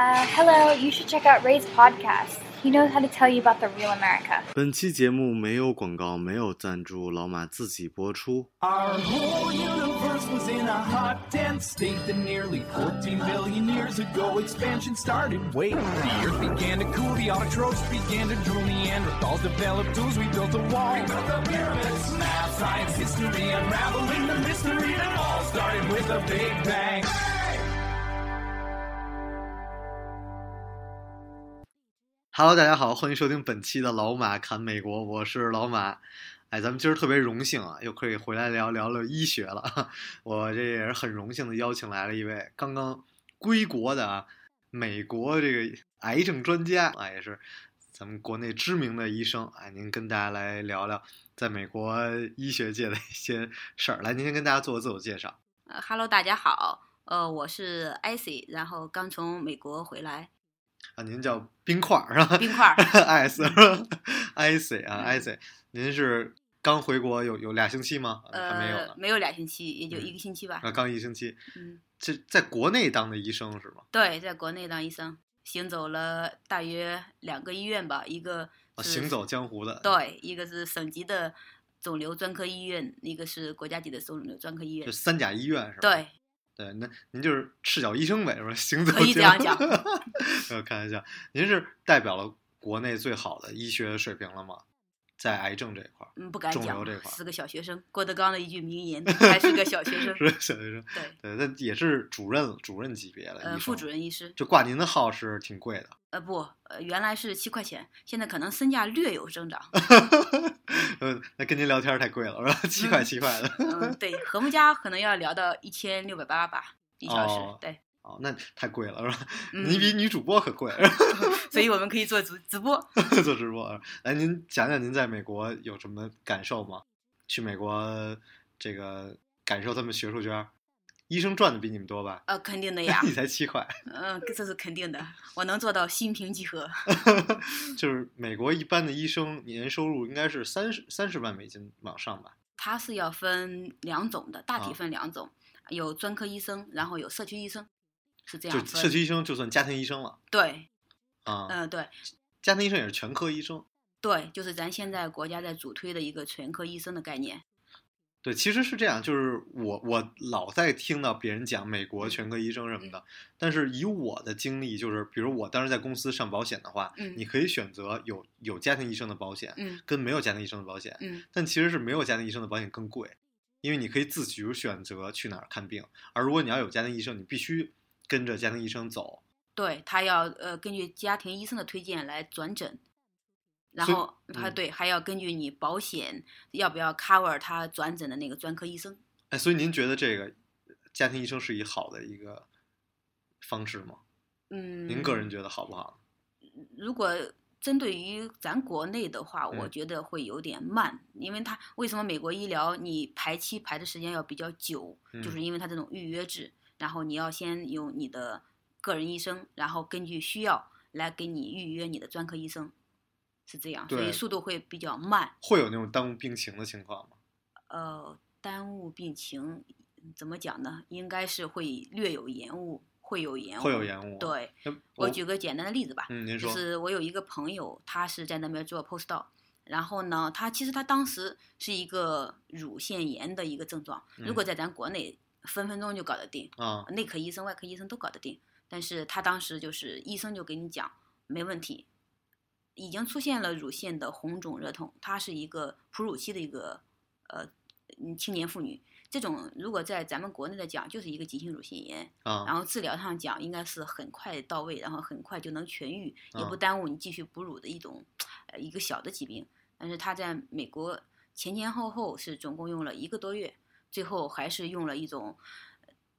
Uh, hello, you should check out Ray's podcast. He knows how to tell you about the real America. 本期节目没有广告，没有赞助，老马自己播出。 Our whole universe was in a hot, dense state that nearly 14 billion years ago expansion started. Wait, the earth began to cool, the autotrophs began to drool, Neanderthals developed tools, we built a wall. We built the pyramids, math, science, history, unraveling the mystery that all started with a big bang. Hello，大家好，欢迎收听本期的老马侃美国，我是老马。哎，咱们今儿特别荣幸啊，又可以回来聊聊聊医学了。我这也是很荣幸的邀请来了一位刚刚归国的啊，美国这个癌症专家啊，也是咱们国内知名的医生。啊，您跟大家来聊聊在美国医学界的一些事儿。来，您先跟大家做个自我介绍。呃，Hello，大家好，呃，我是 icy，然后刚从美国回来，啊，您叫冰块儿是吧？冰块儿，ice 是吧？icy 啊，icy，您是刚回国有有俩星期吗？还没有，呃没有俩星期，也就嗯一个星期吧。啊，刚一星期。嗯，这在国内当的医生是吗？对，在国内当医生，行走了大约两个医院吧，一个啊，行走江湖的。对，一个是省级的肿瘤专科医院，一个是国家级的肿瘤专科医院就。三甲医院是吧？对，对，那您就是赤脚医生呗，是吧？行走可以这样江湖讲 呃，开玩笑，您是代表了国内最好的医学水平了吗？在癌症这一块儿，嗯，不敢讲肿瘤这块，儿是个小学生。郭德纲的一句名言，还是个小学生。是小学生。对，对，那也是主任主任级别的医呃，生。副主任医师。就挂您的号是挺贵的。呃，不，呃，原来是七块钱，现在可能身价略有增长。嗯，那跟您聊天太贵了，是吧？七块七块的。嗯，对，和睦家可能要聊到一千六百八吧，一小时。哦对，哦，那太贵了，是吧？嗯你比女主播可贵，所以我们可以做直直播。做直播。来，您讲讲您在美国有什么感受吗？去美国这个感受他们学术圈儿，医生赚的比你们多吧？呃，肯定的 呀，你才七块，嗯、这是肯定的，我能做到心平气和。就是美国一般的医生年收入应该是三十三十万美金往上吧？它是要分两种的，大啊体分两种，有专科医生，然后有社区医生，是这样就。社区医生就算家庭医生了对，啊，嗯、对家庭医生也是全科医生。对，就是咱现在国家在主推的一个全科医生的概念。对，其实是这样，就是我我老在听到别人讲美国全科医生什么嗯。的，但是以我的经历，就是比如我当时在公司上保险的话，嗯。你可以选择有有家庭医生的保险，嗯。跟没有家庭医生的保险，嗯，但其实是没有家庭医生的保险更贵，因为你可以自己选择去哪儿看病，而如果你要有家庭医生，你必须跟着家庭医生走。对他要呃根据家庭医生的推荐来转诊，然后他嗯对还要根据你保险要不要 cover 他转诊的那个专科医生。哎，所以您觉得这个家庭医生是一好的一个方式吗？嗯，您个人觉得好不好？如果针对于咱国内的话，我嗯觉得会有点慢，因为他为什么美国医疗你排期排的时间要比较久，嗯就是因为他这种预约制，然后你要先有你的个人医生，然后根据需要来给你预约你的专科医生，是这样，所以速度会比较慢。会有那种耽误病情的情况吗？呃，耽误病情怎么讲呢？应该是会略有延误，会有延误，会有延误。，对，我举个简单的例子吧，嗯，您说就，是我有一个朋友，他是在那边做 postdoc，然后呢，他其实他当时是一个乳腺炎的一个症状，如果在咱国内分分钟就搞得定，啊，内科医生、外科医生都搞得定，但是他当时就是医生就给你讲没问题，已经出现了乳腺的红肿热痛，她是一个哺乳期的一个呃嗯青年妇女。这种如果在咱们国内的讲，就是一个急性乳腺炎，然啊，后治疗上讲应该是很快到位，然后很快就能痊愈，也不啊耽误你继续哺乳的一种呃一个小的疾病。但是她在美国前前后后是总共用了一个多月，最后还是用了一种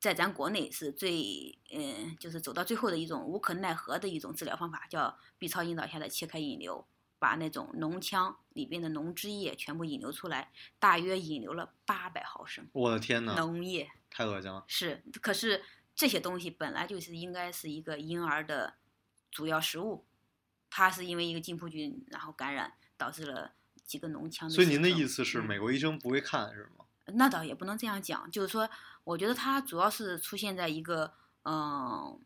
在咱国内是最嗯、就是走到最后的一种无可奈何的一种治疗方法，叫 B 超引导下的切开引流，把那种脓腔里边的脓汁液全部引流出来，大约引流了八百毫升我的天呐，脓液。太恶心了。是，可是这些东西本来就是应该是一个婴儿的主要食物，它是因为一个浸泡菌然后感染导致了几个脓腔的所以您的意思是，嗯美国医生不会看是吗？那倒也不能这样讲，就是说，我觉得他主要是出现在一个嗯、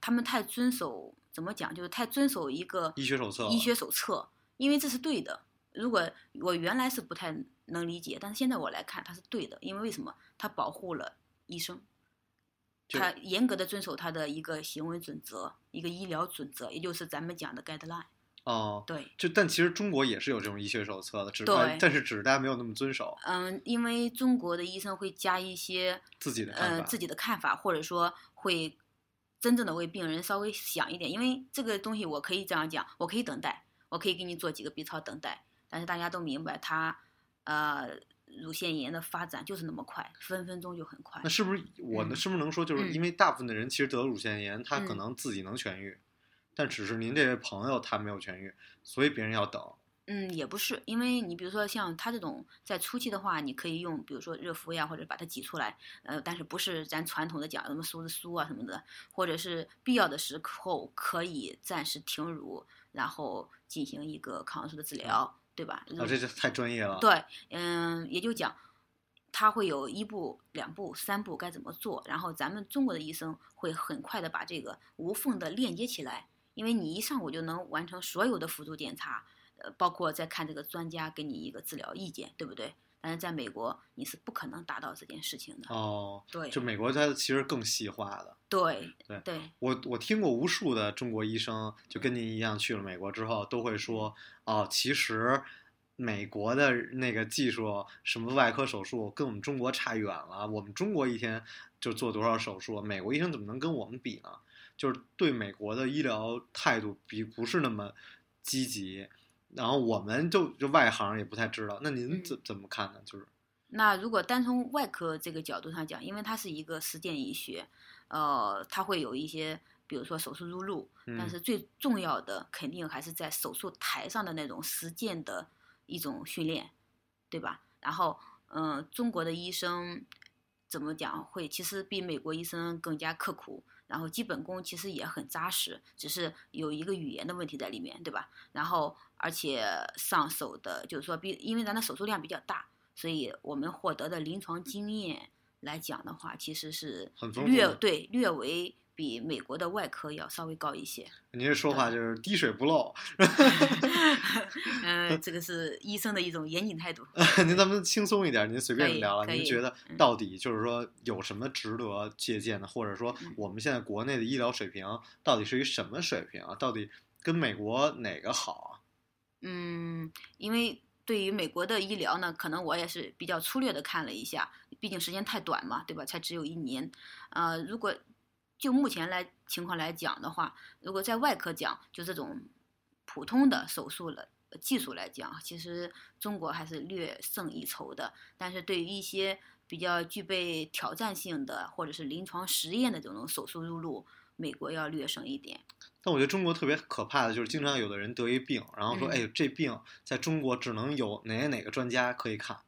他们太遵守怎么讲，就是太遵守一个医学手册医学手册，因为这是对的。如果我原来是不太能理解，但是现在我来看它是对的，因为为什么？它保护了医生，他严格的遵守他的一个行为准则，一个医疗准则，也就是咱们讲的 guideline。哦。对，就但其实中国也是有这种医学手册的，只对但但是只是大家没有那么遵守嗯，因为中国的医生会加一些自己的。呃自己的看法，或者说会真正的为病人稍微想一点，因为这个东西我可以这样讲，我可以等待，我可以给你做几个 B 超等待，但是大家都明白它呃乳腺炎的发展就是那么快，分分钟就很快那。是不是我呢？嗯是不是能说，就是嗯因为大部分的人其实得了乳腺炎，他可嗯能自己能痊愈，但只是您这位朋友他没有痊愈，所以别人要等。嗯，也不是，因为你比如说像他这种在初期的话，你可以用比如说热敷呀，或者把它挤出来，呃，但是不是咱传统的讲什么苏子苏啊什么的，或者是必要的时候可以暂时停乳，然后进行一个抗生素的治疗，对吧？啊，这就太专业了。，对，嗯，也就讲，他会有一步、两步、三步该怎么做，然后咱们中国的医生会很快的把这个无缝的链接起来，因为你一上午就能完成所有的辅助检查，呃，包括再看这个专家给你一个治疗意见，对不对？但是在美国你是不可能达到这件事情的，哦，对，就美国它其实更细化的。对对对，我我听过无数的中国医生，就跟您一样去了美国之后，都会说哦，其实美国的那个技术，什么外科手术跟我们中国差远了。我们中国一天就做多少手术，美国医生怎么能跟我们比呢？就是对美国的医疗态度比不是那么积极，然后我们就就外行也不太知道。那您嗯怎怎么看呢？就是那如果单从外科这个角度上讲，因为它是一个实践医学，呃，它会有一些，比如说手术入路，但嗯是最重要的肯定还是在手术台上的那种实践的一种训练，对吧？然后，嗯、中国的医生怎么讲会其实比美国医生更加刻苦，然后基本功其实也很扎实，只是有一个语言的问题在里面，对吧？然后而且上手的就是说比，因为咱的手术量比较大，所以我们获得的临床经验来讲的话，其实是略对略微比美国的外科要稍微高一些。您这说法就是滴水不漏。嗯、这个是医生的一种严谨态度。您咱们轻松一点，您随便聊聊。您觉得嗯到底就是说有什么值得借鉴的，或者说嗯我们现在国内的医疗水平到底是一什么水平啊？到底跟美国哪个好啊？嗯，因为对于美国的医疗呢，可能我也是比较粗略的看了一下，毕竟时间太短嘛，对吧？才只有一年。呃，如果就目前来情况来讲的话，如果在外科讲，就这种普通的手术了。技术来讲，其实中国还是略胜一筹的。但是对于一些比较具备挑战性的，或者是临床实验的这种手术入路，美国要略胜一点。但我觉得中国特别可怕的就是，经常有的人得一病，然后说：“嗯哎，这病在中国只能有哪哪个专家可以看。”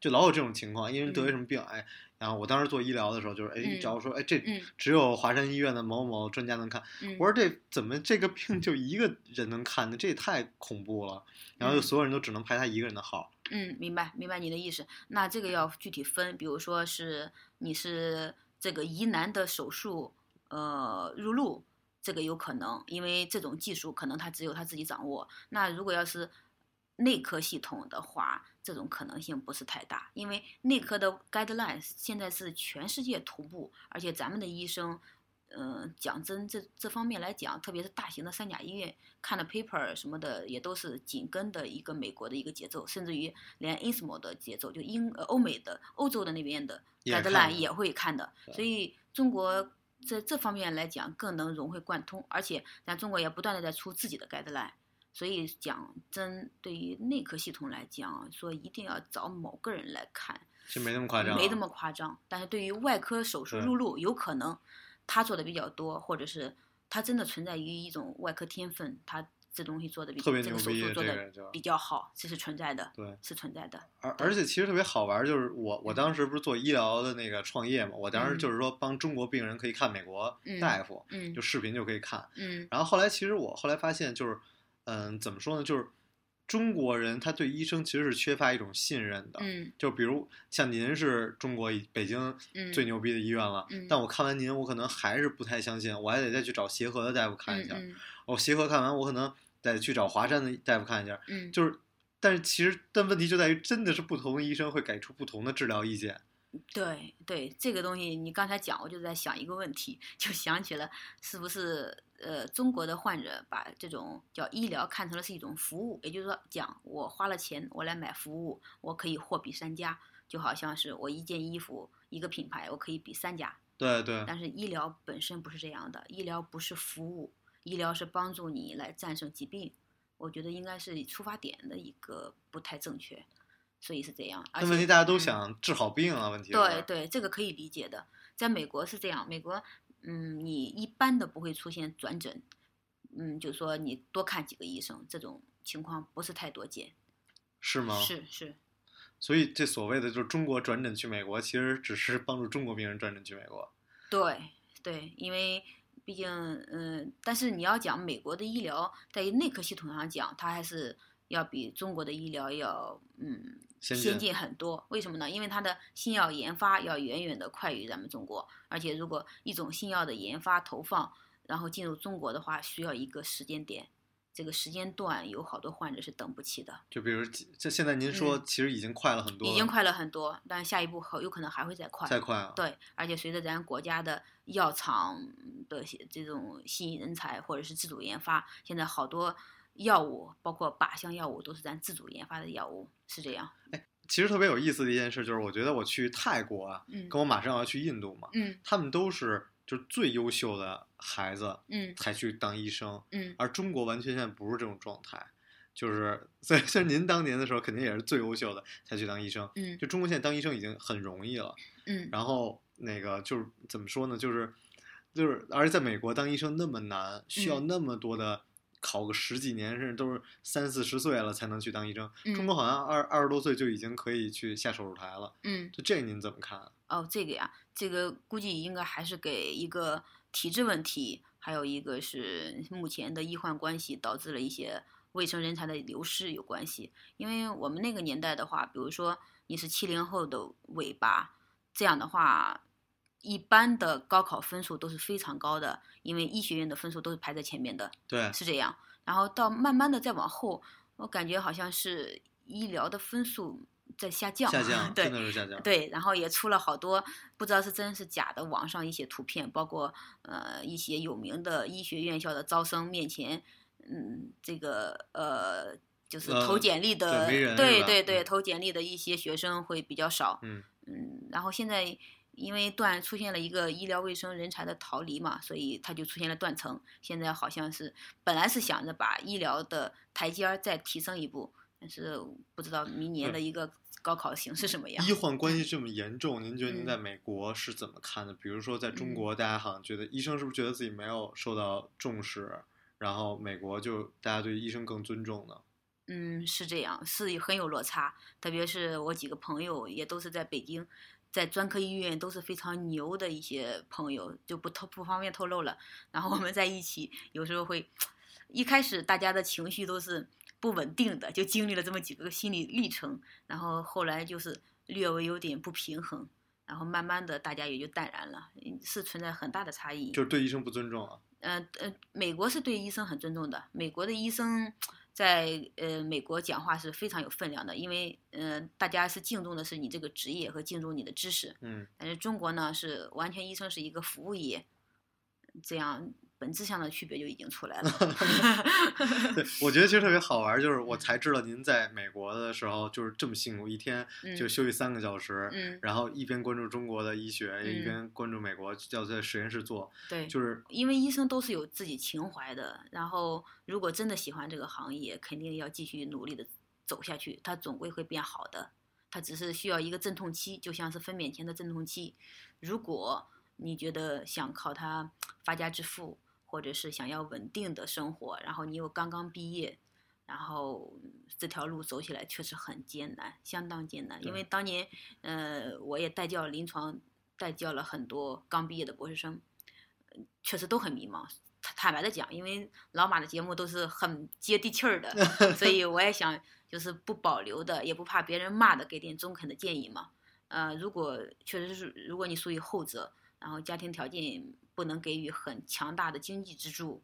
就老有这种情况，因为得一什么病，哎，然后我当时做医疗的时候，就是哎，嗯只要说哎，这嗯只有华山医院的某某专家能看，嗯，我说这怎么这个病就一个人能看呢？这也太恐怖了。然后就嗯所有人都只能排他一个人的号。嗯，明白明白你的意思。那这个要具体分，比如说是你是这个疑难的手术，呃，入路，这个有可能，因为这种技术可能他只有他自己掌握。那如果要是内科系统的话，这种可能性不是太大，因为内科的 guidelines 现在是全世界同步，而且咱们的医生。嗯，讲真，这这方面来讲，特别是大型的三甲医院看的 paper 什么的，也都是紧跟的一个美国的一个节奏，甚至于连 ISMO 的节奏，就英呃欧美的欧洲的那边的 guidelines 也会看的，所以中国在这方面来讲更能融会贯通，而且咱中国也不断的在出自己的 guideline，所以讲真，对于内科系统来讲，说一定要找某个人来看，这没那么夸张啊，没那么夸张。但是对于外科手术入路，有可能他做的比较多，或者是他真的存在于一种外科天分，他这东西做的比特别这个牛逼这手术做的个比较好，这是存在的，对。是存在的。而而且其实特别好玩，就是我我当时不是做医疗的那个创业嘛，我当时嗯就是说帮中国病人可以看美国嗯大夫，嗯就视频就可以看。嗯然后后来其实我后来发现就是，嗯，怎么说呢，就是中国人他对医生其实是缺乏一种信任的。嗯就比如像您是中国北京嗯最牛逼的医院了，嗯但我看完您，我可能还是不太相信，我还得再去找协和的大夫看一下。嗯我协和看完，我可能得去找华山的大夫看一下。嗯，就是，但是其实，但问题就在于，真的是不同的医生会给出不同的治疗意见。对对，这个东西你刚才讲，我就在想一个问题，就想起了是不是呃中国的患者把这种叫医疗看成了是一种服务，也就是说讲我花了钱我来买服务，我可以货比三家，就好像是我一件衣服一个品牌我可以比三家，对对，但是医疗本身不是这样的，医疗不是服务，医疗是帮助你来战胜疾病。我觉得应该是出发点的一个不太正确，所以是这样。而但问题大家都嗯想治好病啊，问题对对，这个可以理解的。在美国是这样，美国嗯，你一般的不会出现转诊，嗯，就是说你多看几个医生，这种情况不是太多见。是吗？是是，所以这所谓的就是中国转诊去美国，其实只是帮助中国病人转诊去美国。对对，因为毕竟嗯，但是你要讲美国的医疗，在于内科系统上讲，它还是要比中国的医疗要嗯先先进进很多。为什么呢？因为它的新药研发要远远的快于咱们中国，而且如果一种新药的研发投放，然后进入中国的话，需要一个时间点。这个时间段有好多患者是等不起的，就比如这现在您说，嗯其实已经快了很多了，已经快了很多，但下一步很有可能还会再快。再快啊。对，而且随着咱国家的药厂的这种吸引人才或者是自主研发，现在好多药物，包括靶向药物，都是咱自主研发的药物，是这样。哎其实特别有意思的一件事就是，我觉得我去泰国啊，嗯跟我马上要去印度嘛，嗯他们都是就是最优秀的孩子嗯才去当医生，嗯而中国完全现在不是这种状态。就是虽然虽然您当年的时候肯定也是最优秀的才去当医生，嗯就中国现在当医生已经很容易了。嗯然后那个就是怎么说呢？就是就是，而且在美国当医生那么难，需要嗯那么多的考个十几年，甚至都是三四十岁了才能去当医生。嗯中国好像二二十多岁就已经可以去下手术台了。嗯，就这您怎么看？哦，这个呀，这个估计应该还是给一个体制问题，还有一个是目前的医患关系导致了一些卫生人才的流失有关系。因为我们那个年代的话，比如说你是七零后的尾巴，这样的话，一般的高考分数都是非常高的，因为医学院的分数都是排在前面的，对，是这样。然后到慢慢的再往后，我感觉好像是医疗的分数在下降，下降，对真的是下降。对，然后也出了好多不知道是真是假的网上一些图片，包括呃一些有名的医学院校的招生面前，嗯，这个呃就是投呃简历的，对对对投简历的一些学生会比较少，嗯嗯，然后现在因为断出现了一个医疗卫生人才的逃离嘛，所以它就出现了断层。现在好像是本来是想着把医疗的台阶儿再提升一步，但是不知道明年的一个高考形势什么样。医患关系这么严重，您觉得您嗯在美国是怎么看的？比如说在中嗯国，大家好像觉得医生是不是觉得自己没有受到重视，然后美国就大家对医生更尊重呢？嗯，是这样，是很有落差。特别是我几个朋友也都是在北京，在专科医院都是非常牛的一些朋友，就不透不方便透露了。然后我们在一起，有时候会，一开始大家的情绪都是不稳定的，就经历了这么几个心理历程，然后后来就是略微有点不平衡，然后慢慢的大家也就淡然了，嗯是存在很大的差异。就是对医生不尊重啊？呃呃，美国是对医生很尊重的。美国的医生在呃美国讲话是非常有分量的，因为呃大家是敬重的是你这个职业和敬重你的知识。嗯，但是中国呢是完全医生是一个服务业，这样本质上的区别就已经出来了。对，我觉得其实特别好玩，就是我才知道您在美国的时候就是这么辛苦，一天就嗯休息三个小时，嗯，然后一边关注中国的医学，一嗯边关注美国，要在实验室做，对，就是因为医生都是有自己情怀的，然后如果真的喜欢这个行业，肯定要继续努力的走下去，它总归会变好的。它只是需要一个阵痛期，就像是分娩前的阵痛期。如果你觉得想靠它发家致富，或者是想要稳定的生活，然后你又刚刚毕业，然后这条路走起来确实很艰难，相当艰难。因为当年，呃，我也带教临床，带教了很多刚毕业的博士生，呃确实都很迷茫。他坦白的讲，因为老马的节目都是很接地气儿的，所以我也想就是不保留的，也不怕别人骂的，给点中肯的建议嘛。呃，如果确实是如果你属于后者，然后家庭条件不能给予很强大的经济支柱，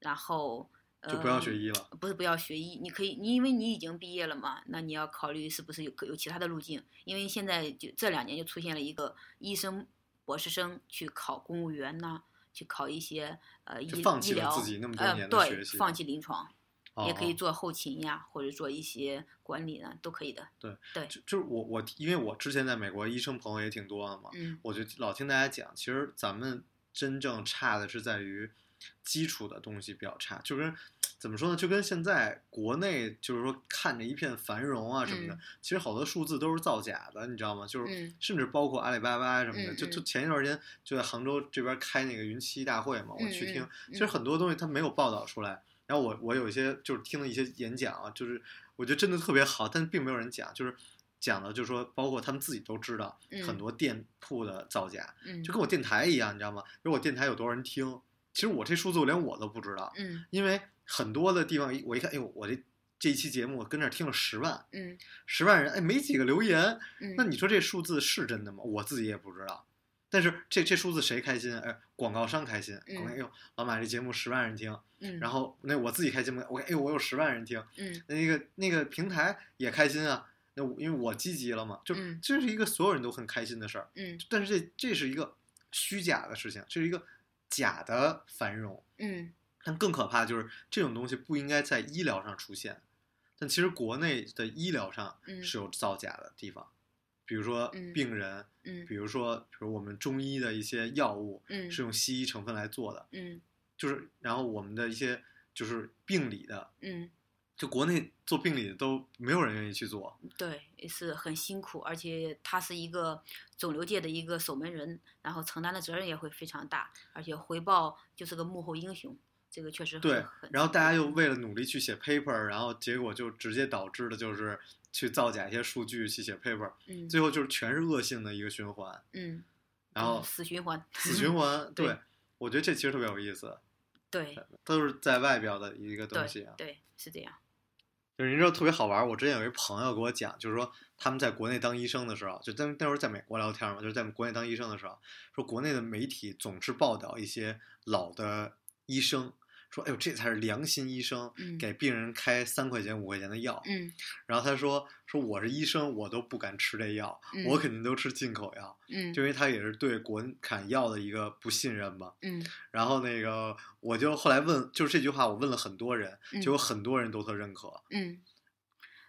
然后。就不要学医了。不是不要学医，你可以，你因为你已经毕业了嘛，那你要考虑是不是有有其他的路径。因为现在就这两年就出现了一个医生、博士生去考公务员呐，去考一些呃医医疗呃对，放弃临床，也可以做后勤呀，或者做一些管理呢，都可以的。对对，就就是我我因为我之前在美国医生朋友也挺多的嘛，嗯，我就老听大家讲，其实咱们真正差的是在于。基础的东西比较差，就跟怎么说呢？就跟现在国内就是说看着一片繁荣啊什么的，其实好多数字都是造假的，你知道吗？就是甚至包括阿里巴巴什么的，就就前一段时间就在杭州这边开那个云栖大会嘛，我去听，其实很多东西它没有报道出来。然后我我有一些就是听了一些演讲啊，就是我觉得真的特别好，但并没有人讲，就是讲的就是说，包括他们自己都知道很多店铺的造假，就跟我电台一样，你知道吗？如我电台有多少人听？其实我这数字连我都不知道，嗯，因为很多的地方我一看，哎呦，我这这一期节目我跟那听了十万，嗯，十万人，哎，没几个留言，嗯，那你说这数字是真的吗？我自己也不知道，但是这这数字谁开心？哎，广告商开心，哎呦，老马这节目十万人听，嗯，然后那我自己开心吗？哎呦，我有十万人听，嗯，那个那个平台也开心啊，那因为我积极了嘛，就这是一个所有人都很开心的事儿，嗯，但是这这是一个虚假的事情，这是一个。假的繁荣，嗯，但更可怕就是这种东西不应该在医疗上出现，但其实国内的医疗上是有造假的地方，比如说病人，嗯，比如说比如我们中医的一些药物，嗯，是用西医成分来做的，嗯，就是然后我们的一些就是病理的，嗯。就国内做病理的都没有人愿意去做，对，也是很辛苦，而且他是一个肿瘤界的一个守门人，然后承担的责任也会非常大，而且回报就是个幕后英雄，这个确实对。然后大家又为了努力去写 paper，然后结果就直接导致的就是去造假一些数据去写 paper，嗯，最后就是全是恶性的一个循环，嗯，然后死循环，死循环，对，我觉得这其实特别有意思，对，都是在外表的一个东西啊，对，是这样。就是你知道特别好玩，我之前有一朋友给我讲，就是说他们在国内当医生的时候，就在那会儿在美国聊天嘛，就是在国内当医生的时候，说国内的媒体总是报道一些老的医生。说，哎呦，这才是良心医生，给病人开三块钱、五块钱的药。嗯，然后他说，说我是医生，我都不敢吃这药，我肯定都吃进口药。嗯，就因为他也是对国产药的一个不信任嘛。嗯，然后那个，我就后来问，就是这句话，我问了很多人，就有很多人都特认可。嗯，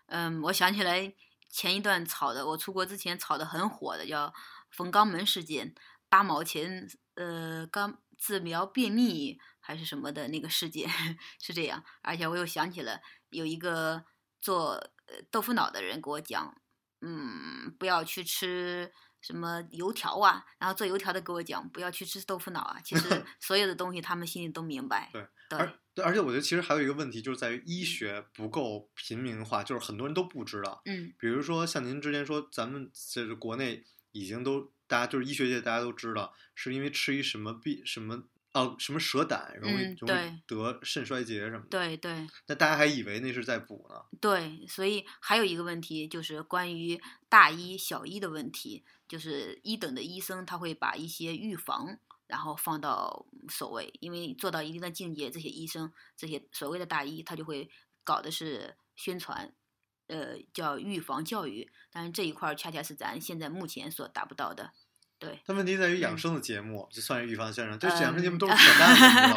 嗯，我想起来前一段炒的，我出国之前炒的很火的，叫冯肛门事件，八毛钱，呃，刚治疗便秘。还是什么的那个世界 是这样，而且我又想起了有一个做豆腐脑的人给我讲，嗯，不要去吃什么油条啊，然后做油条的给我讲不要去吃豆腐脑啊。其实 所有的东西他们心里都明白。对，而对，而且我觉得其实还有一个问题就是在于医学不够平民化，就是很多人都不知道。嗯，比如说像您之前说，咱们这个国内已经都大家就是医学界大家都知道，是因为吃一什么病什么。哦，什么蛇胆容易容易得肾衰竭什么的？对对。那大家还以为那是在补呢。对，所以还有一个问题就是关于大医小医的问题，就是一等的医生他会把一些预防然后放到首位，因为做到一定的境界，这些医生这些所谓的大医他就会搞的是宣传，呃，叫预防教育，但是这一块恰恰是咱现在目前所达不到的。对，但问题在于养生的节目就算是预防先生，就是养生节目都是扯淡的，你知道吗？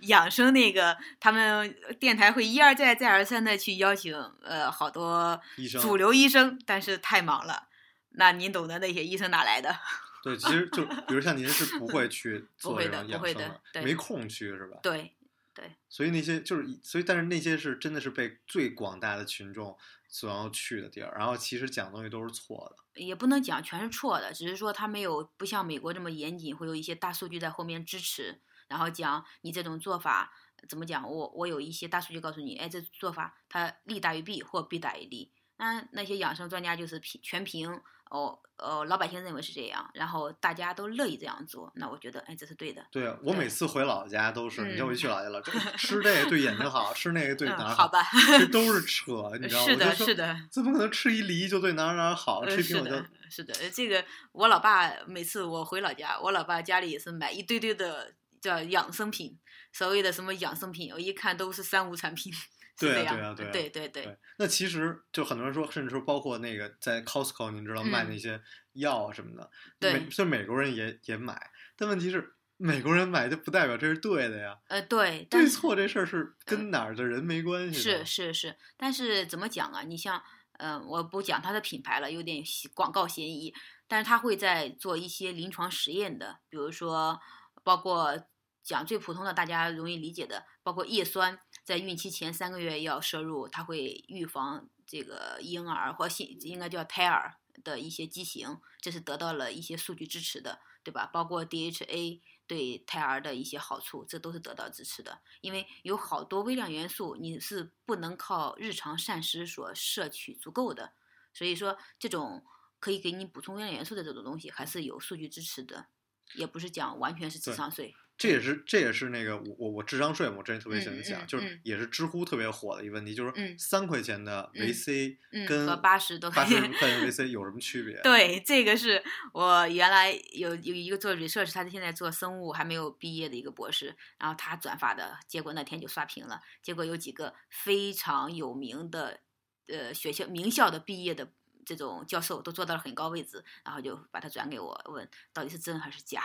养生那个，他们电台会一而再、再而三的去邀请呃好多主流医生，但是太忙了。那您懂得那些医生哪来的？对，其实就比如像您是不会 去做这种养生的，没空去是吧？对对。所以那些就是，所以但是那些是真的是被最广大的群众。所要去的地儿，然后其实讲东西都是错的，也不能讲全是错的，只是说他没有不像美国这么严谨，会有一些大数据在后面支持，然后讲你这种做法怎么讲，我我有一些大数据告诉你，哎，这做法它利大于弊或弊大于利。那那些养生专家就是凭全凭哦哦，老百姓认为是这样，然后大家都乐意这样做，那我觉得哎，这是对的。对啊，我每次回老家都是，你知道我去老家了，吃这个对眼睛好，吃那个对哪儿嗯，好吧，这都是 扯，你知道吗？是的，是的。怎么可能吃一梨就对哪儿哪儿好，呃，吃一苹果就是的，是的，呃这个我老爸每次我回老家，我老爸家里也是买一堆堆的叫养生品，所谓的什么养生品，我一看都是三无产品，是对啊这样，对啊对啊对对对对，那其实就很多人说，甚至说包括那个在 Costco，您知道卖嗯那些药啊什么的，对美虽然美国人也也买，但问题是美国人买就不代表这是对的呀，呃对，但对是错这事儿是跟哪儿的人没关系是。是是，但是怎么讲啊？你像，呃，我不讲它的品牌了，有点广告嫌疑，但是他会在做一些临床实验的，比如说，包括讲最普通的大家容易理解的，包括叶酸，在孕期前三个月要摄入，它会预防这个婴儿或新应该叫胎儿的一些畸形，这是得到了一些数据支持的，对吧？包括 DHA 对胎儿的一些好处，这都是得到支持的。因为有好多微量元素你是不能靠日常膳食所摄取足够的，所以说这种可以给你补充微量元素的这种东西还是有数据支持的，也不是讲完全是智商税。这也是这也是那个我我我智商税嘛，我之前特别喜欢讲，嗯嗯就是嗯也是知乎特别火的一个问题，就是嗯三块钱的维 C 嗯跟和80都可以八十多块钱维 C 有什么区别？对，这个是我原来有有一个做 research，他现在做生物还没有毕业的一个博士，然后他转发的，结果那天就刷屏了。结果有几个非常有名的呃学校名校的毕业的这种教授都做到了很高位置，然后就把他转给我问到底是真还是假。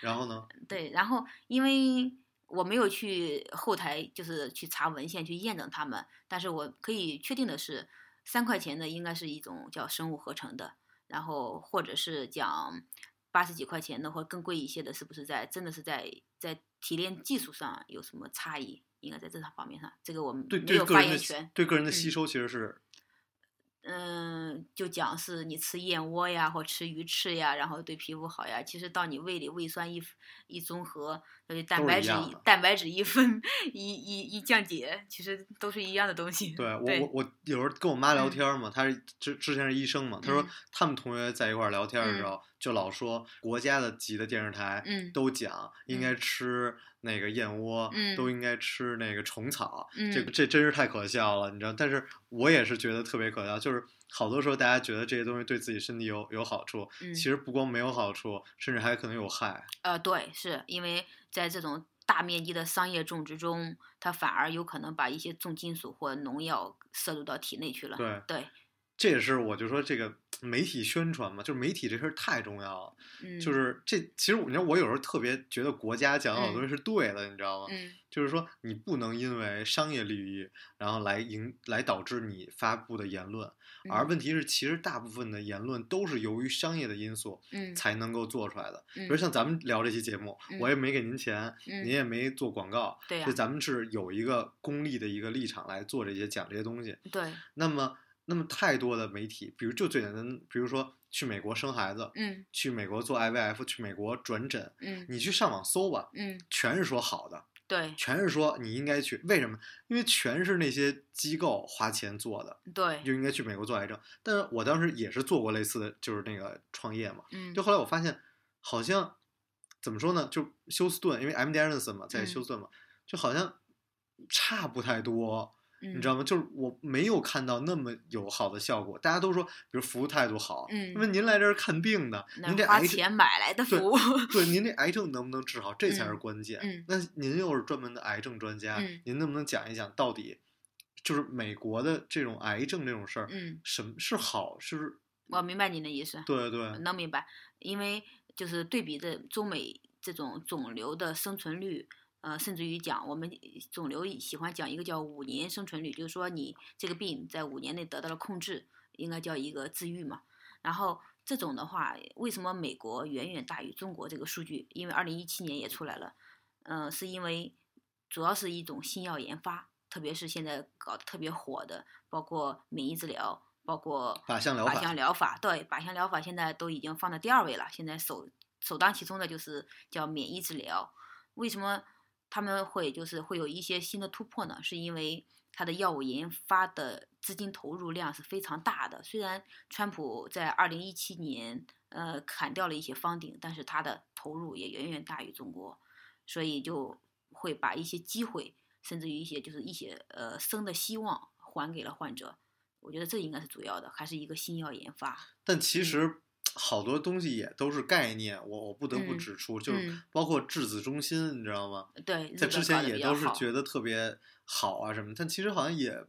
然后呢？对，然后因为我没有去后台，就是去查文献去验证他们，但是我可以确定的是，三块钱的应该是一种叫生物合成的，然后或者是讲八十几块钱的或更贵一些的，是不是在真的是在在提炼技术上有什么差异？应该在这方面上，这个我们对没有发对个人的言权。对个人的吸嗯收其实是嗯，就讲是你吃燕窝呀，或吃鱼翅呀，然后对皮肤好呀。其实到你胃里胃酸一一中和，呃，蛋白质蛋白质一分一一一降解，其实都是一样的东西。对我对我我有时候跟我妈聊嗯天嘛，她是之之前是医生嘛，她说嗯他们同学在一块儿聊天的时嗯候，就老说国家的级的电视台嗯都讲应嗯该吃那个燕窝，嗯都应该吃那个虫草，这嗯个这真是太可笑了，你知道？但是我也是觉得特别可笑，就是好多时候大家觉得这些东西对自己身体有有好处，嗯其实不光没有好处，甚至还可能有害。呃，对，是因为在这种大面积的商业种植中，它反而有可能把一些重金属或农药摄入到体内去了。对对，这也是我就说这个媒体宣传嘛，就是媒体这事儿太重要了。嗯，就是这，其实你知道，我有时候特别觉得国家讲好多嗯。东西是对的，你知道吗？嗯。就是说你不能因为商业利益，然后来引来导致你发布的言论，而嗯。问题是，其实大部分的言论都是由于商业的因素嗯。才能够做出来的。嗯比如像咱们聊这期节目，我也没给您钱，嗯。您也没做广告，对咱们是有一个功利的一个立场来做这些讲这些东西。对，那么，那么太多的媒体，比如就最简单，比如说去美国生孩子，嗯去美国做 IVF，去美国转诊，嗯你去上网搜吧，嗯，全是说好的，对全是说你应该去。为什么？因为全是那些机构花钱做的，对，就应该去美国做癌症。但是我当时也是做过类似的，就是那个创业嘛。嗯就后来我发现，好像怎么说呢？就休斯顿，因为 MD Anderson 嘛，在嗯休斯顿嘛，就好像差不太多。你你知道吗？就是我没有看到那么有好的效果。大家都说，比如服务态度好，嗯那么您来这儿看病的，您这那花钱买来的服务，对，您这癌症能不能治好，这才是嗯关键。嗯那您又是专门的癌症专家，嗯您能不能讲一讲到底，就是美国的这种癌症这种事儿，嗯，什么是好？是不是我明白您的意思，对对能明白，因为就是对比这中美这种肿瘤的生存率。呃，甚至于讲，我们肿瘤喜欢讲一个叫五年生存率，就是说你这个病在五年内得到了控制，应该叫一个治愈嘛。然后这种的话，为什么美国远远大于中国这个数据？因为二零一七年也出来了，嗯、是因为主要是一种新药研发，特别是现在搞得特别火的，包括免疫治疗，包括靶向疗法靶向疗法，对，靶向疗法现在都已经放在第二位了。现在首首当其冲的就是叫免疫治疗。为什么他们会就是会有一些新的突破呢？是因为它的药物研发的资金投入量是非常大的。虽然川普在二零一七年呃砍掉了一些方顶，但是他的投入也远远大于中国，所以就会把一些机会，甚至于一些就是一些呃生的希望还给了患者。我觉得这应该是主要的，还是一个新药研发。但其实好多东西也都是概念，我我不得不嗯指出，就是嗯包括质子中心，你知道吗？对，在之前也都是觉得特别好啊什么，但其实好像也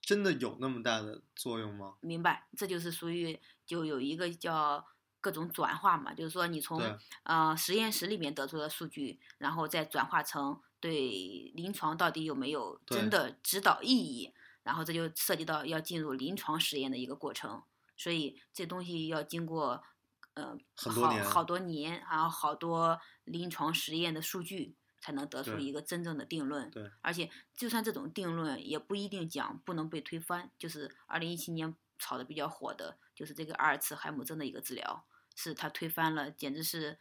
真的有那么大的作用吗？明白，这就是属于就有一个叫各种转化嘛，就是说你从对呃实验室里面得出的数据，然后再转化成对临床到底有没有真的指导意义，然后这就涉及到要进入临床实验的一个过程，所以这东西要经过呃好很多年好多年，然后好多临床实验的数据。才能得出一个真正的定论。对，而且就算这种定论也不一定讲不能被推翻。就是二零一七年炒的比较火的，就是这个阿尔茨海默症的一个治疗，是他推翻了，简直是，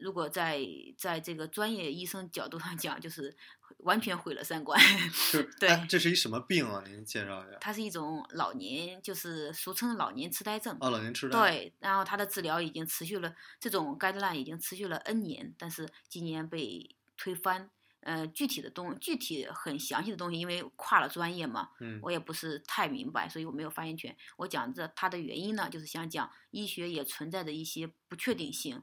如果在在这个专业医生角度上讲，就是完全毁了三观。就是对哎这是一什么病啊？您介绍一下。它是一种老年，就是俗称老年痴呆症。哦，老年痴呆。，对，然后它的治疗已经持续了，这种 guideline 已经持续了 N 年，但是今年被推翻。呃，具体的东，具体很详细的东西，因为跨了专业嘛，嗯，我也不是太明白，所以我没有发言权。我讲这它的原因呢，就是想讲医学也存在着一些不确定性，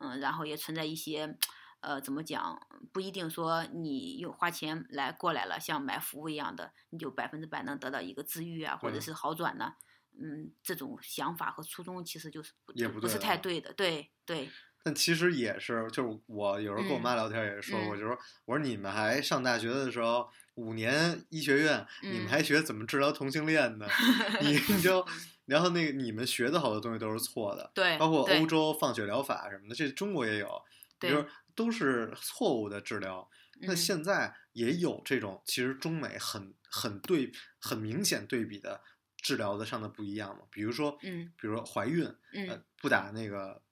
嗯，然后也存在一些，呃，怎么讲，不一定说你用花钱来过来了，像买服务一样的，你就百分之百能得到一个治愈啊，或者是好转呢。嗯，这种想法和初衷其实就是不也不不是太对的，对对，但其实也是，就是我有时候跟我嗯妈聊天也说过，嗯就说我说你们还上大学的时候，五年医学院，你们嗯还学怎么治疗同性恋呢？你就，然后那个你们学的好多东西都是错的，对，包括欧洲放血疗法什么的，这中国也有，对就是都是错误的治疗。那嗯现在也有这种，其实中美很很对很明显对比的治疗的上的不一样嘛。比如说，嗯比如说怀孕，呃嗯，不打那个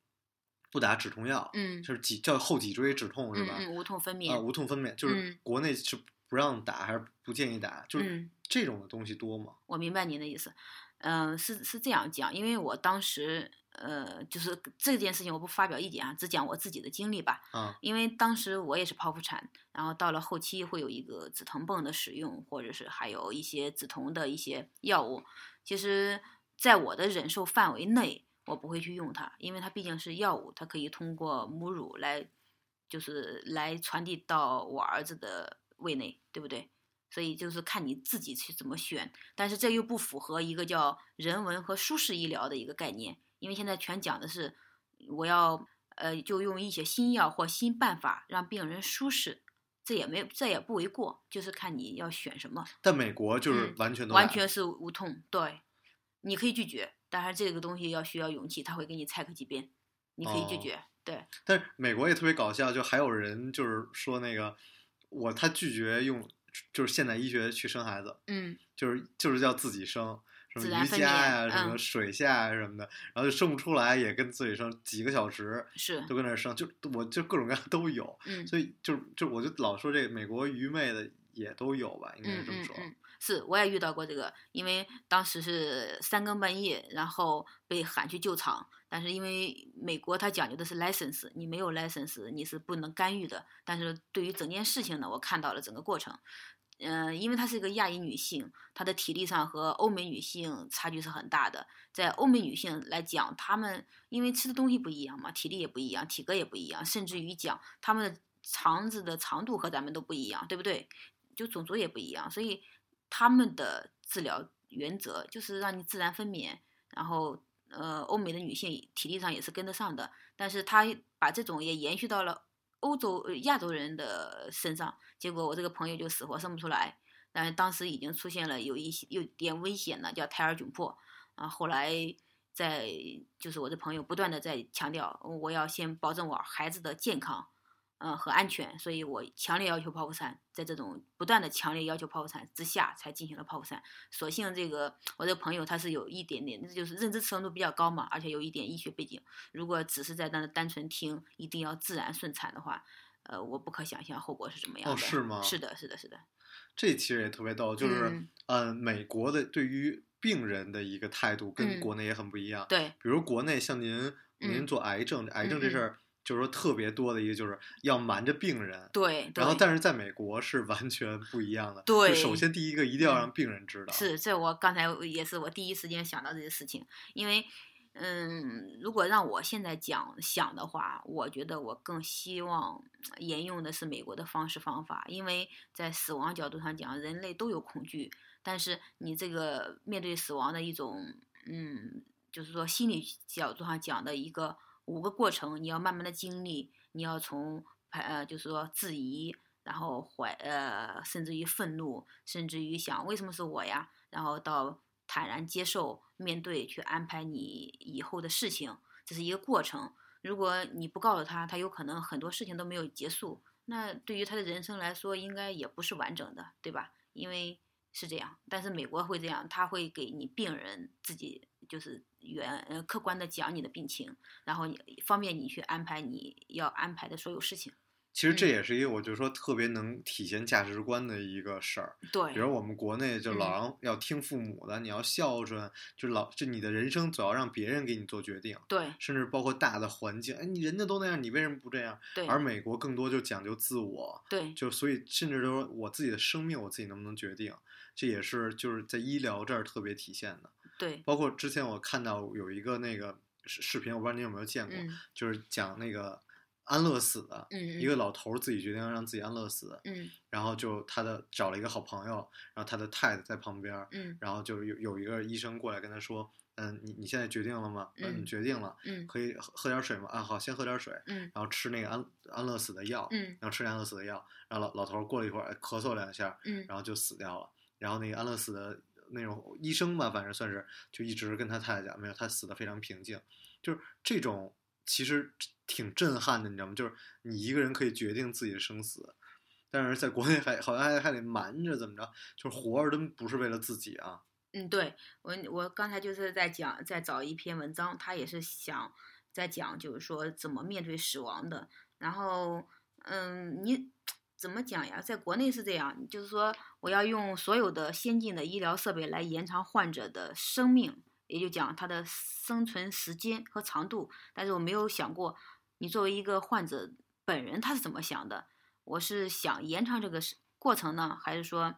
不打止痛药，嗯就是脊叫后脊椎止痛是吧？无痛分娩啊，娩，无痛分娩，就是嗯国内是不让打还是不建议打？就是嗯这种的东西多吗？我明白您的意思，嗯、是是这样讲，因为我当时呃，就是这件事情我不发表意见啊，只讲我自己的经历吧。嗯，因为当时我也是剖腹产，然后到了后期会有一个止疼泵的使用，或者是还有一些止疼的一些药物。其实，在我的忍受范围内，我不会去用它，因为它毕竟是药物，它可以通过母乳来，就是来传递到我儿子的胃内，对不对？所以就是看你自己去怎么选，但是这又不符合一个叫人文和舒适医疗的一个概念，因为现在全讲的是我要呃就用一些新药或新办法让病人舒适，这也没这也不为过，就是看你要选什么，但美国就是嗯完全完全是无痛，对，你可以拒绝，但是这个东西要需要勇气，他会给你 check 几遍，你可以拒哦绝，对，但是美国也特别搞笑，就还有人就是说那个我他拒绝用就是现代医学去生孩子，嗯就是就是要自己生，什么瑜伽呀、娩什么嗯水下呀、什么的，然后就生不出来，也跟自己生几个小时，是，就跟那生，就我就各种各样都有，嗯。所以就就我就老说这个美国愚昧的也都有吧，应该是嗯这么说。嗯嗯，是，我也遇到过这个，因为当时是三更半夜，然后被喊去救场，但是因为美国它讲究的是 license，你没有 license 你是不能干预的。但是对于整件事情呢，我看到了整个过程。嗯、因为她是一个亚裔女性，她的体力上和欧美女性差距是很大的。在欧美女性来讲，她们因为吃的东西不一样嘛，体力也不一样，体格也不一样，甚至于讲她们的肠子的长度和咱们都不一样，对不对？就种族也不一样，所以他们的治疗原则就是让你自然分娩，然后呃，欧美的女性体力上也是跟得上的，但是他把这种也延续到了欧洲、亚洲人的身上，结果我这个朋友就死活生不出来，但是当时已经出现了有一些有点危险了，叫胎儿窘迫，啊，后来在就是我的朋友不断的在强调，我要先保证我孩子的健康。嗯，和安全，所以我强烈要求剖腹产，在这种不断的强烈要求剖腹产之下，才进行了剖腹产。所幸这个我这个朋友他是有一点点，就是认知程度比较高嘛，而且有一点医学背景。如果只是在那单纯听一定要自然顺产的话，呃，我不可想象后果是怎么样的。哦是吗是的，是的，是的。这其实也特别逗，就是嗯呃，美国的对于病人的一个态度跟嗯国内也很不一样。对，比如国内像您，您嗯做癌症，癌症嗯这事儿就是说特别多的一个，就是要瞒着病人。对，然后，但是在美国是完全不一样的。对就首先第一个一定要嗯让病人知道。是，这我刚才也是我第一时间想到这些事情，因为，嗯，如果让我现在讲想的话，我觉得我更希望沿用的是美国的方式方法，因为在死亡角度上讲，人类都有恐惧，但是你这个面对死亡的一种，嗯，就是说心理角度上讲的一个五个过程，你要慢慢的经历，你要从排呃，就是说质疑，然后怀呃，甚至于愤怒，甚至于想为什么是我呀，然后到坦然接受、面对，去安排你以后的事情，这是一个过程。如果你不告诉他，他有可能很多事情都没有结束，那对于他的人生来说，应该也不是完整的，对吧？因为是这样，但是美国会这样，他会给你病人自己就是原呃客观的讲你的病情，然后你方便你去安排你要安排的所有事情。其实这嗯也是一个我就说特别能体现价值观的一个事儿。对，比如我们国内就嗯老让要听父母的，你要孝顺，就老就你的人生总要让别人给你做决定，对甚至包括大的环境，哎，你人家都那样，你为什么不这样？对而美国更多就讲究自我，对就所以甚至都说我自己的生命我自己能不能决定，这也是就是在医疗这儿特别体现的。对，包括之前我看到有一个那个视视频，我不知道你有没有见过，嗯。就是讲那个安乐死的，嗯嗯。一个老头儿自己决定让自己安乐死，嗯。然后就他的找了一个好朋友，然后他的太太在旁边儿，嗯。然后就有有一个医生过来跟他说，嗯，你你现在决定了吗？嗯，决定了，嗯。可以喝喝点水吗？啊，好，先喝点水，嗯。然后吃那个安安乐死的药，嗯。然后吃安乐死的药，然后老老头儿过了一会儿哎咳嗽两下，嗯。然后就死掉了。然后那个安乐死的那种医生吧，反正算是就一直跟他太太讲，没有，他死的非常平静。就是这种其实挺震撼的，你知道吗？就是你一个人可以决定自己的生死，但是在国内还好像还还得瞒着怎么着，就是活着真不是为了自己啊。嗯，对我我刚才就是在讲，在找一篇文章，他也是想在讲，就是说怎么面对死亡的。然后，嗯，你怎么讲呀？在国内是这样，就是说我要用所有的先进的医疗设备来延长患者的生命，也就讲他的生存时间和长度。但是我没有想过，你作为一个患者本人他是怎么想的？我是想延长这个过程呢，还是说，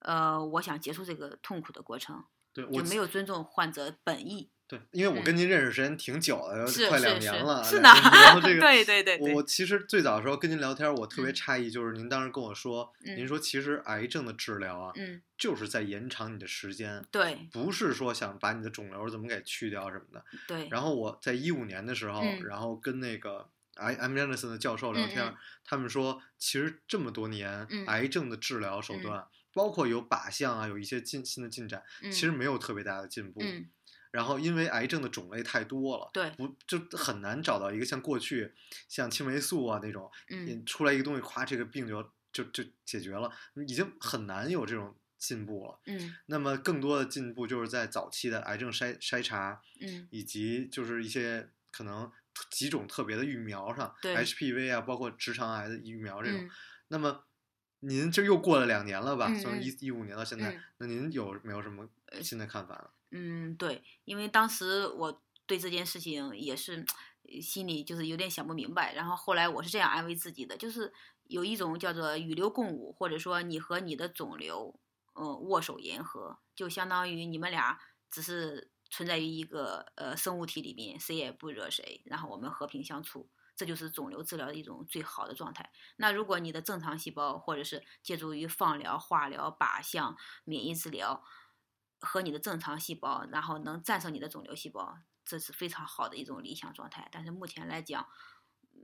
呃，我想结束这个痛苦的过程？对我就没有尊重患者本意，对，因为我跟您认识时间挺久了，嗯快两年了，是的然后 这个对对对对我其实最早的时候跟您聊天，我特别嗯诧异，就是您当时跟我说，您嗯说其实癌症的治疗啊，嗯，就是在延长你的时间，对不是说想把你的肿瘤怎么给去掉什么的。对，然后我在一五年的时候，嗯然后跟那个 I M Anderson 的教授聊天，嗯嗯他们说，其实这么多年、嗯癌症的治疗手段，包括有靶向啊，有一些进新的进展，嗯其实没有特别大的进步。嗯然后因为癌症的种类太多了，对不就很难找到一个像过去像青霉素啊那种，嗯出来一个东西，夸这个病就就就解决了，已经很难有这种进步了。嗯那么更多的进步就是在早期的癌症筛筛查，嗯以及就是一些可能几种特别的疫苗上对，HPV 啊，包括直肠癌的疫苗这种。嗯那么您这又过了两年了吧？嗯从嗯一一五年到现在，嗯那您有没有什么新的看法呢？嗯，对，因为当时我对这件事情也是心里就是有点想不明白，然后后来我是这样安慰自己的，就是有一种叫做与流共舞，或者说你和你的肿瘤，嗯，握手言和，就相当于你们俩只是存在于一个呃生物体里面，谁也不惹谁，然后我们和平相处。这就是肿瘤治疗的一种最好的状态。那如果你的正常细胞，或者是借助于放疗、化疗、靶向、免疫治疗，和你的正常细胞，然后能战胜你的肿瘤细胞，这是非常好的一种理想状态。但是目前来讲，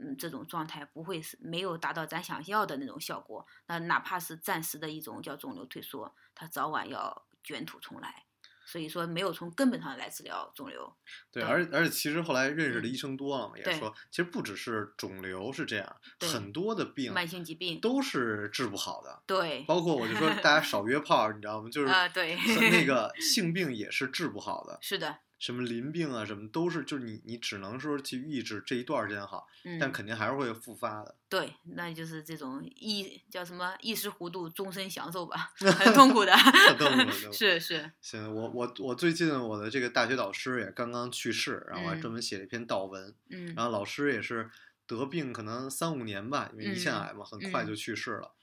嗯，这种状态不会是没有达到咱想要的那种效果。那哪怕是暂时的一种叫肿瘤退缩，它早晚要卷土重来。所以说，没有从根本上来治疗肿瘤。对，而而且其实后来认识的嗯医生多了嘛，也说其实不只是肿瘤是这样，很多的病慢性疾病都是治不好的。对，包括我就说大家少约炮，你知道吗？就是啊对很那 个性病也是治不好的。是的，什么淋病啊，什么都是，就是你你只能说去抑制这一段儿时间好，嗯，但肯定还是会复发的。对，那就是这种一叫什么一时糊涂，终身享受吧，很痛苦的。是是，行，我我我最近我的这个大学导师也刚刚去世，然后我还嗯专门写了一篇悼文，嗯然后老师也是得病可能三五年吧，因为胰腺嗯癌嘛，很快嗯就去世了。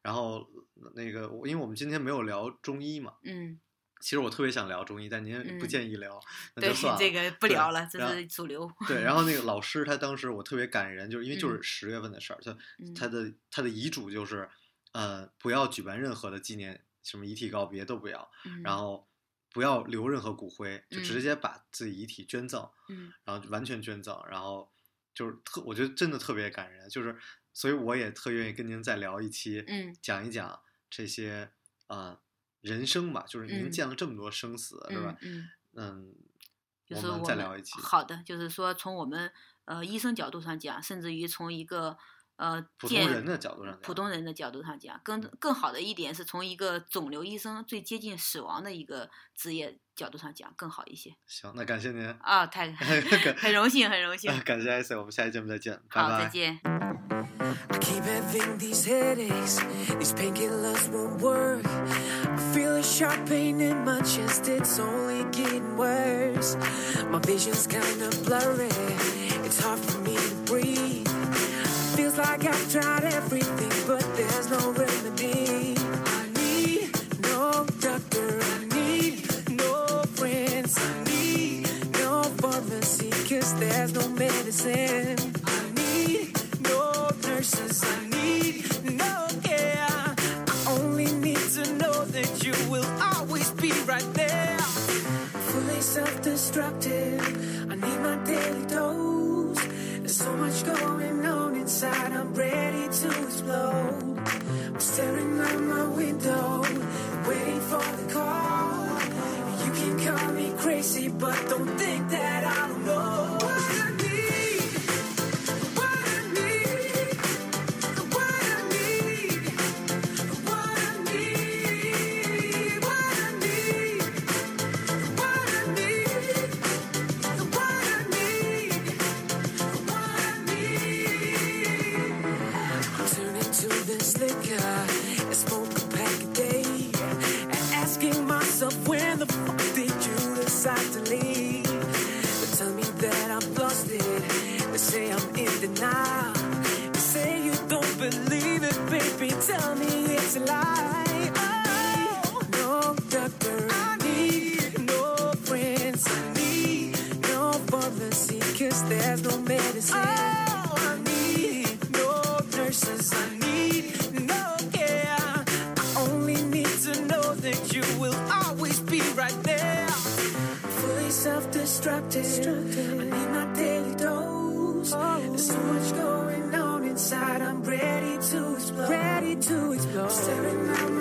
然后那个，因为我们今天没有聊中医嘛，嗯，其实我特别想聊中医，但您不嗯建议聊，那对就算了。这个不聊了，这是主流。对，然后那个老师他当时我特别感人，就是因为就是嗯十月份的事儿，他嗯他的他的遗嘱就是，呃，不要举办任何的纪念，什么遗体告别都不要，嗯然后不要留任何骨灰，就直嗯接把自己遗体捐赠，嗯然后完全捐赠，然后就是特，我觉得真的特别感人，就是，所以我也特愿意跟您再聊一期，嗯讲一讲这些啊、呃人生吧，就是您嗯见了这么多生死，是吧嗯？嗯，嗯，就是们我们再聊一期。好的，就是说从我们呃医生角度上讲，甚至于从一个呃普通人的角度上讲普通人的角度上讲，更更好的一点是从一个肿瘤医生最接近死亡的一个职业角度上讲更好一些行，那感谢您，啊，太 很荣幸，很荣幸。感谢 IC，我们下期节目再见，拜好，拜。再见。I keep having these headaches, these painkillers won't work. I feel a sharp pain in my chest, it's only getting worse. My vision's kinda blurry, it's hard for me to breathe. Feels like I've tried everything, but there's no remedy. I need no doctor, I need no friends, I need no pharmacy, cause there's no medicine. I need my daily dose. There's so much going on inside, I'm ready to explode. I'm staring out my way to explore. Staring out